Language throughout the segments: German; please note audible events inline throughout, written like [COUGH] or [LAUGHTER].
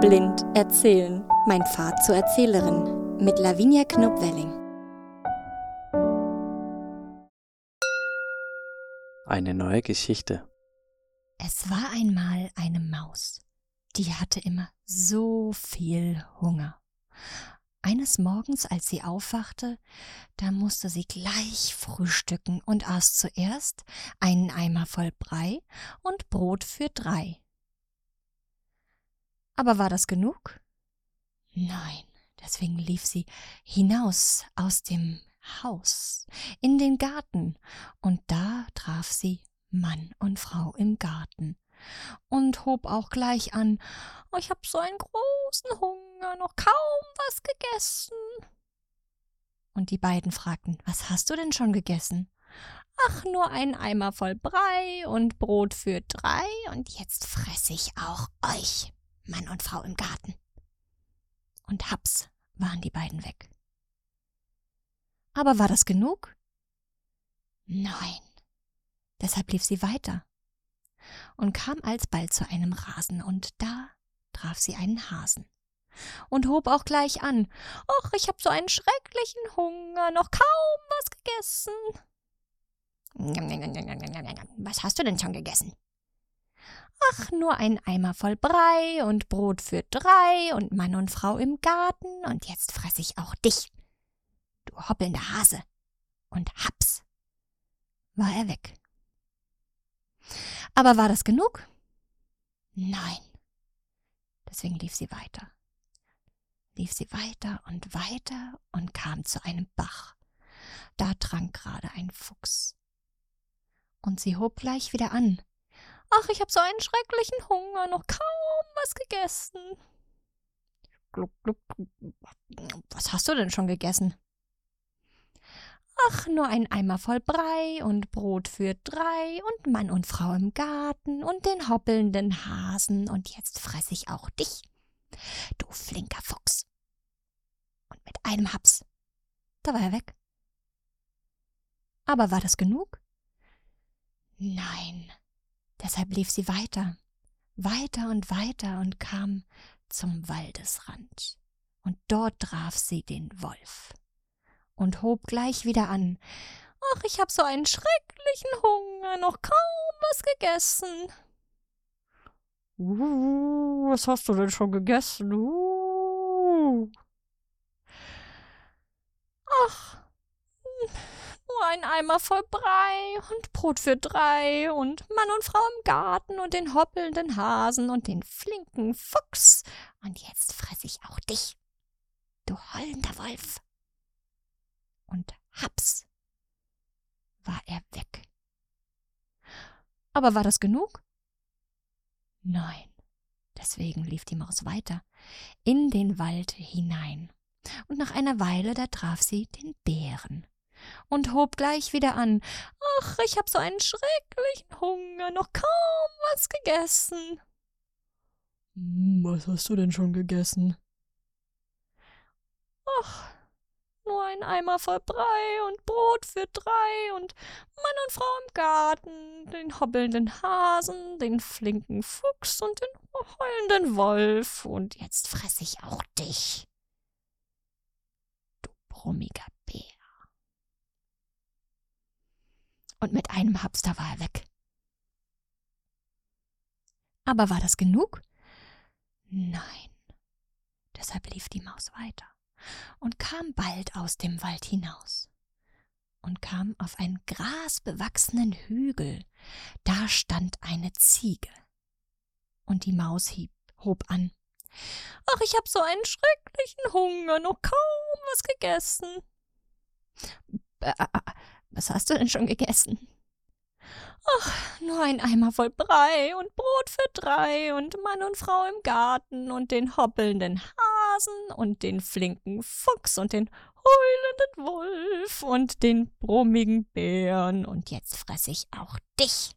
Blind erzählen. Mein Pfad zur Erzählerin mit Lavinia Knupp-Welling. Eine neue Geschichte. Es war einmal eine Maus, die hatte immer so viel Hunger. Eines Morgens, als sie aufwachte, da musste sie gleich frühstücken und aß zuerst einen Eimer voll Brei und Brot für drei. Aber war das genug? Nein, deswegen lief sie hinaus aus dem Haus in den Garten, und da traf sie Mann und Frau im Garten und hob auch gleich an, oh, ich hab so einen großen Hunger, noch kaum was gegessen. Und die beiden fragten, was hast du denn schon gegessen? Ach, nur ein Eimer voll Brei und Brot für drei, und jetzt fress ich auch euch. Mann und Frau im Garten. Und haps waren die beiden weg. Aber war das genug? Nein. Deshalb lief sie weiter und kam alsbald zu einem Rasen, und da traf sie einen Hasen und hob auch gleich an. Och, ich hab so einen schrecklichen Hunger, noch kaum was gegessen. Was hast du denn schon gegessen? Ach, nur ein Eimer voll Brei und Brot für drei und Mann und Frau im Garten und jetzt fress ich auch dich, du hoppelnder Hase. Und haps, war er weg. Aber war das genug? Nein. Deswegen lief sie weiter. Lief sie weiter und weiter und kam zu einem Bach. Da trank gerade ein Fuchs. Und sie hob gleich wieder an Ach, ich habe so einen schrecklichen Hunger, noch kaum was gegessen. Gluck, gluck, Was hast du denn schon gegessen? Ach, nur ein Eimer voll Brei und Brot für drei und Mann und Frau im Garten und den hoppelnden Hasen und jetzt fress ich auch dich, du flinker Fuchs. Und mit einem Haps, da war er weg. Aber war das genug? Nein, Deshalb lief sie weiter, weiter und weiter und kam zum Waldesrand. Und dort traf sie den Wolf und hob gleich wieder an. Ach, ich hab so einen schrecklichen Hunger, noch kaum was gegessen. Uh, was hast du denn schon gegessen? Uh. Ach, nur ein Eimer voll Brei und Brot für drei und Mann und Frau im Garten und den hoppelnden Hasen und den flinken Fuchs. Und jetzt fress ich auch dich, du heulender Wolf. Und haps war er weg. Aber war das genug? Nein. Deswegen lief die Maus weiter in den Wald hinein. Und nach einer Weile da traf sie den Bären und hob gleich wieder an. Ach, ich hab so einen schrecklichen Hunger, noch kaum was gegessen. Hm, was hast du denn schon gegessen? Ach, nur ein Eimer voll Brei und Brot für drei und Mann und Frau im Garten, den hobbelnden Hasen, den flinken Fuchs und den heulenden Wolf, und jetzt fress ich auch dich. Du brummiger Bär und mit einem Hapster war er weg. Aber war das genug? Nein. Deshalb lief die Maus weiter und kam bald aus dem Wald hinaus und kam auf einen grasbewachsenen Hügel. Da stand eine Ziege. Und die Maus hieb, hob an. Ach, ich hab so einen schrecklichen Hunger, noch kaum was gegessen. Was hast du denn schon gegessen? Ach, nur ein Eimer voll Brei und Brot für drei und Mann und Frau im Garten und den hoppelnden Hasen und den flinken Fuchs und den heulenden Wolf und den brummigen Bären und jetzt fress ich auch dich,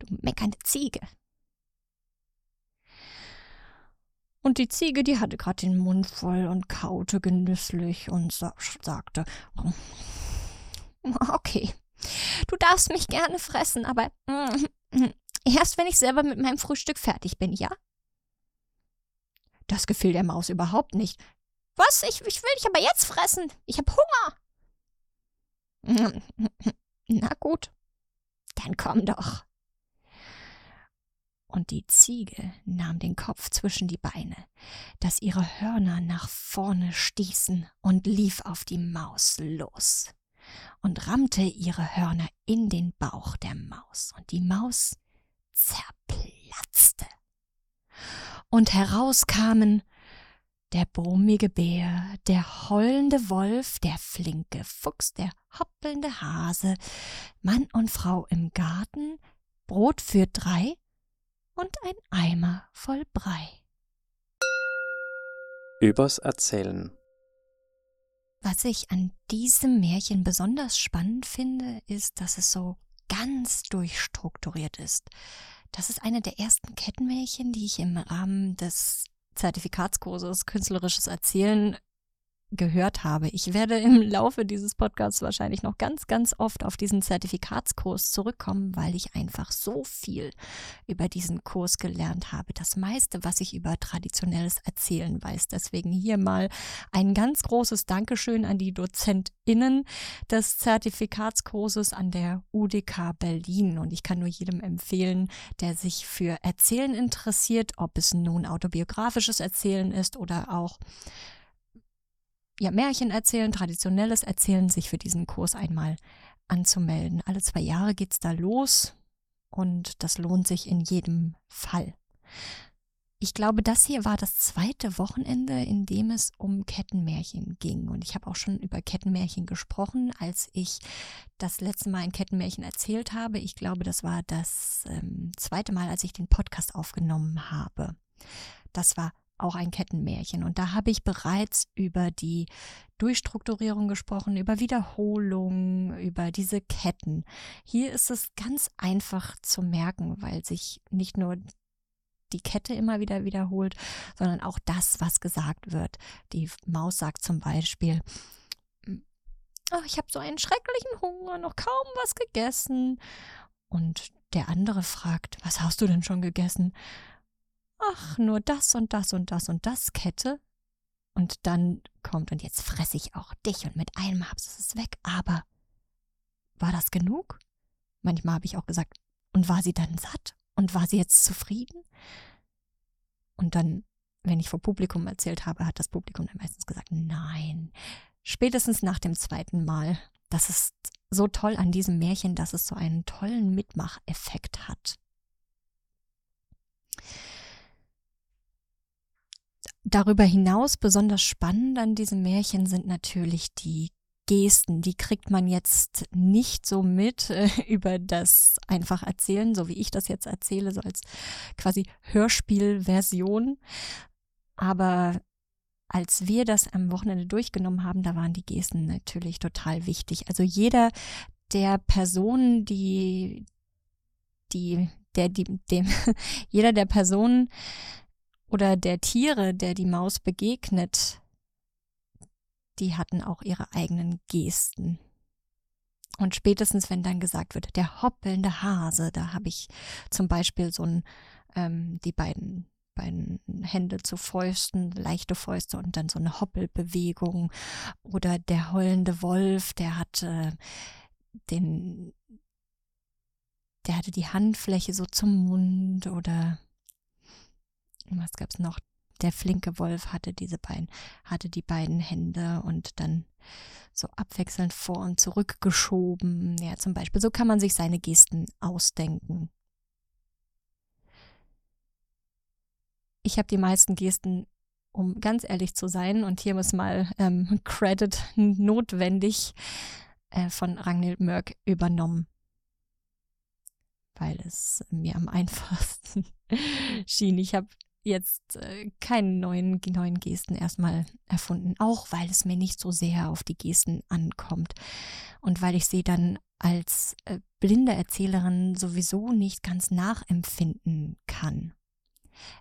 du meckernde Ziege. Und die Ziege, die hatte grad den Mund voll und kaute genüsslich und sa sagte, [LAUGHS] Okay. Du darfst mich gerne fressen, aber mm, erst wenn ich selber mit meinem Frühstück fertig bin, ja? Das gefiel der Maus überhaupt nicht. Was? Ich, ich will dich aber jetzt fressen. Ich hab Hunger. [LAUGHS] Na gut, dann komm doch. Und die Ziege nahm den Kopf zwischen die Beine, dass ihre Hörner nach vorne stießen und lief auf die Maus los und rammte ihre Hörner in den Bauch der Maus, und die Maus zerplatzte. Und heraus kamen der brummige Bär, der heulende Wolf, der flinke Fuchs, der hoppelnde Hase, Mann und Frau im Garten, Brot für drei und ein Eimer voll Brei. Übers Erzählen. Was ich an diesem Märchen besonders spannend finde, ist, dass es so ganz durchstrukturiert ist. Das ist eine der ersten Kettenmärchen, die ich im Rahmen des Zertifikatskurses Künstlerisches Erzählen gehört habe. Ich werde im [LAUGHS] Laufe dieses Podcasts wahrscheinlich noch ganz, ganz oft auf diesen Zertifikatskurs zurückkommen, weil ich einfach so viel über diesen Kurs gelernt habe. Das meiste, was ich über traditionelles Erzählen weiß. Deswegen hier mal ein ganz großes Dankeschön an die DozentInnen des Zertifikatskurses an der UDK Berlin. Und ich kann nur jedem empfehlen, der sich für Erzählen interessiert, ob es nun autobiografisches Erzählen ist oder auch ja, Märchen erzählen, traditionelles Erzählen, sich für diesen Kurs einmal anzumelden. Alle zwei Jahre geht's da los und das lohnt sich in jedem Fall. Ich glaube, das hier war das zweite Wochenende, in dem es um Kettenmärchen ging. Und ich habe auch schon über Kettenmärchen gesprochen, als ich das letzte Mal ein Kettenmärchen erzählt habe. Ich glaube, das war das ähm, zweite Mal, als ich den Podcast aufgenommen habe. Das war auch ein Kettenmärchen. Und da habe ich bereits über die Durchstrukturierung gesprochen, über Wiederholung, über diese Ketten. Hier ist es ganz einfach zu merken, weil sich nicht nur die Kette immer wieder wiederholt, sondern auch das, was gesagt wird. Die Maus sagt zum Beispiel, oh, ich habe so einen schrecklichen Hunger, noch kaum was gegessen. Und der andere fragt, was hast du denn schon gegessen? Ach, nur das und das und das und das Kette. Und dann kommt, und jetzt fresse ich auch dich und mit einem ist es weg. Aber war das genug? Manchmal habe ich auch gesagt, und war sie dann satt? Und war sie jetzt zufrieden? Und dann, wenn ich vor Publikum erzählt habe, hat das Publikum dann meistens gesagt, nein. Spätestens nach dem zweiten Mal. Das ist so toll an diesem Märchen, dass es so einen tollen Mitmacheffekt hat. Darüber hinaus besonders spannend an diesem Märchen sind natürlich die Gesten, die kriegt man jetzt nicht so mit [LAUGHS] äh, über das einfach erzählen, so wie ich das jetzt erzähle, so als quasi Hörspielversion. Aber als wir das am Wochenende durchgenommen haben, da waren die Gesten natürlich total wichtig. Also jeder der Personen, die, die, der, die, dem, [LAUGHS] jeder der Personen, oder der Tiere, der die Maus begegnet, die hatten auch ihre eigenen Gesten. Und spätestens, wenn dann gesagt wird, der hoppelnde Hase, da habe ich zum Beispiel so ein, ähm, die beiden, beiden Hände zu Fäusten, leichte Fäuste und dann so eine Hoppelbewegung. Oder der heulende Wolf, der hatte den, der hatte die Handfläche so zum Mund oder was gab's noch? Der flinke Wolf hatte diese beiden, hatte die beiden Hände und dann so abwechselnd vor und zurück geschoben. Ja, zum Beispiel. So kann man sich seine Gesten ausdenken. Ich habe die meisten Gesten, um ganz ehrlich zu sein, und hier muss mal ähm, [LAUGHS] Credit notwendig, äh, von Ragnhild Mörk übernommen weil es mir am einfachsten [LAUGHS] schien. Ich habe jetzt äh, keine neuen, neuen Gesten erstmal erfunden, auch weil es mir nicht so sehr auf die Gesten ankommt und weil ich sie dann als äh, blinde Erzählerin sowieso nicht ganz nachempfinden kann.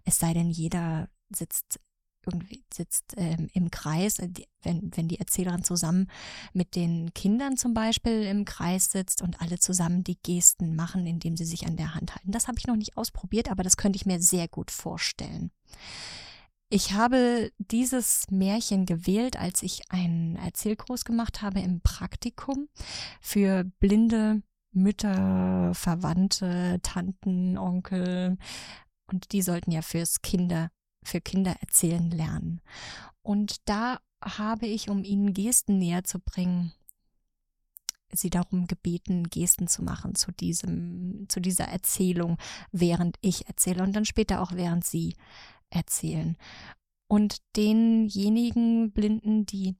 Es sei denn, jeder sitzt irgendwie sitzt ähm, im Kreis, äh, wenn, wenn die Erzählerin zusammen mit den Kindern zum Beispiel im Kreis sitzt und alle zusammen die Gesten machen, indem sie sich an der Hand halten. Das habe ich noch nicht ausprobiert, aber das könnte ich mir sehr gut vorstellen. Ich habe dieses Märchen gewählt, als ich einen Erzählkurs gemacht habe im Praktikum für blinde Mütter, Verwandte, Tanten, Onkel. Und die sollten ja fürs Kinder, für Kinder erzählen lernen. Und da habe ich, um ihnen Gesten näher zu bringen, sie darum gebeten, Gesten zu machen zu diesem, zu dieser Erzählung, während ich erzähle und dann später auch während sie erzählen. Und denjenigen Blinden, die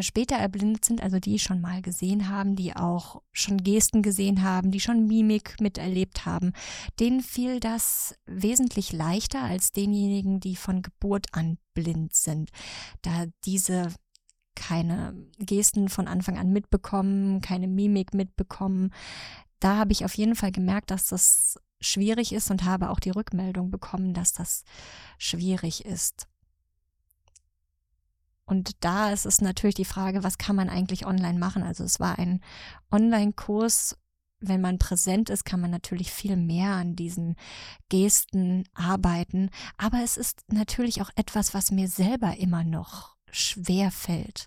später erblindet sind, also die schon mal gesehen haben, die auch schon Gesten gesehen haben, die schon Mimik miterlebt haben, denen fiel das wesentlich leichter als denjenigen, die von Geburt an blind sind, da diese keine Gesten von Anfang an mitbekommen, keine Mimik mitbekommen. Da habe ich auf jeden Fall gemerkt, dass das schwierig ist und habe auch die Rückmeldung bekommen, dass das schwierig ist. Und da ist es natürlich die Frage, was kann man eigentlich online machen? Also es war ein Online-Kurs. Wenn man präsent ist, kann man natürlich viel mehr an diesen Gesten arbeiten. Aber es ist natürlich auch etwas, was mir selber immer noch schwer fällt.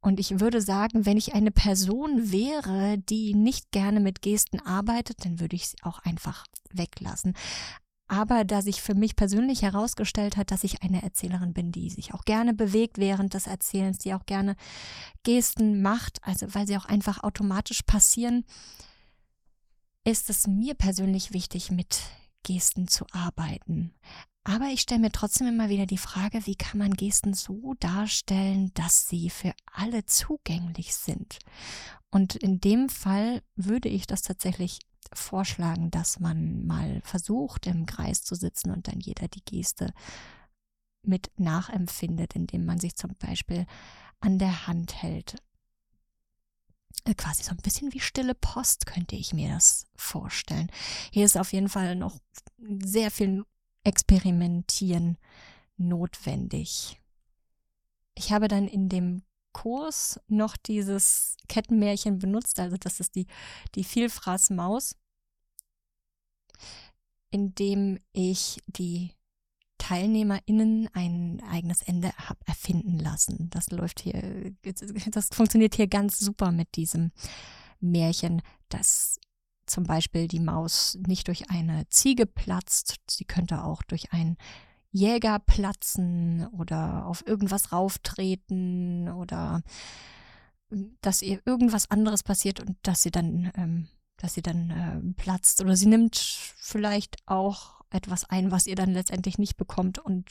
Und ich würde sagen, wenn ich eine Person wäre, die nicht gerne mit Gesten arbeitet, dann würde ich sie auch einfach weglassen. Aber da sich für mich persönlich herausgestellt hat, dass ich eine Erzählerin bin, die sich auch gerne bewegt während des Erzählens, die auch gerne Gesten macht, also weil sie auch einfach automatisch passieren, ist es mir persönlich wichtig, mit Gesten zu arbeiten. Aber ich stelle mir trotzdem immer wieder die Frage, wie kann man Gesten so darstellen, dass sie für alle zugänglich sind? Und in dem Fall würde ich das tatsächlich vorschlagen, dass man mal versucht, im Kreis zu sitzen und dann jeder die Geste mit nachempfindet, indem man sich zum Beispiel an der Hand hält. Äh, quasi so ein bisschen wie stille Post könnte ich mir das vorstellen. Hier ist auf jeden Fall noch sehr viel Experimentieren notwendig. Ich habe dann in dem Kurs noch dieses Kettenmärchen benutzt, also das ist die, die Vielfraßmaus, indem ich die TeilnehmerInnen ein eigenes Ende habe erfinden lassen. Das läuft hier, das funktioniert hier ganz super mit diesem Märchen, dass zum Beispiel die Maus nicht durch eine Ziege platzt, sie könnte auch durch einen Jäger platzen oder auf irgendwas rauftreten oder hm, dass ihr irgendwas anderes passiert und dass sie dann, ähm, dass sie dann äh, platzt oder sie nimmt vielleicht auch etwas ein, was ihr dann letztendlich nicht bekommt und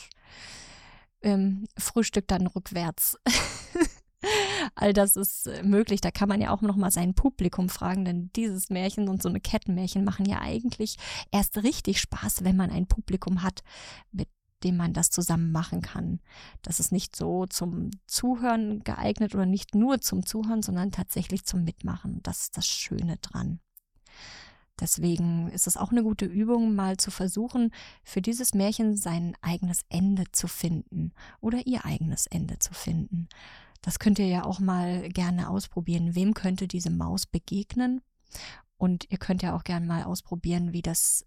ähm, frühstückt dann rückwärts. [LAUGHS] All das ist äh, möglich. Da kann man ja auch noch mal sein Publikum fragen, denn dieses Märchen und so eine Kettenmärchen machen ja eigentlich erst richtig Spaß, wenn man ein Publikum hat, mit dem man das zusammen machen kann. Das ist nicht so zum Zuhören geeignet oder nicht nur zum Zuhören, sondern tatsächlich zum Mitmachen. Das ist das Schöne dran. Deswegen ist es auch eine gute Übung, mal zu versuchen, für dieses Märchen sein eigenes Ende zu finden oder ihr eigenes Ende zu finden. Das könnt ihr ja auch mal gerne ausprobieren. Wem könnte diese Maus begegnen? Und ihr könnt ja auch gerne mal ausprobieren, wie das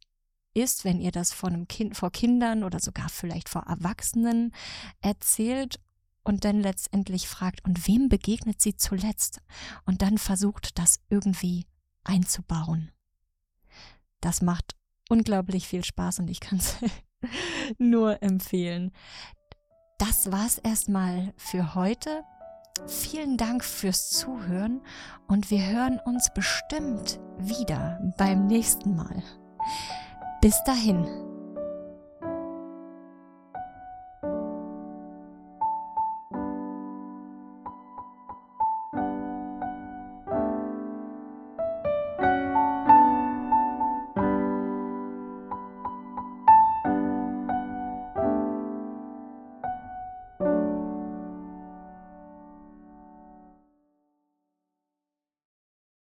ist, wenn ihr das vor einem Kind, vor Kindern oder sogar vielleicht vor Erwachsenen erzählt und dann letztendlich fragt, und wem begegnet sie zuletzt? Und dann versucht, das irgendwie einzubauen. Das macht unglaublich viel Spaß und ich kann es [LAUGHS] nur empfehlen. Das war's erstmal für heute. Vielen Dank fürs Zuhören und wir hören uns bestimmt wieder beim nächsten Mal. Bis dahin.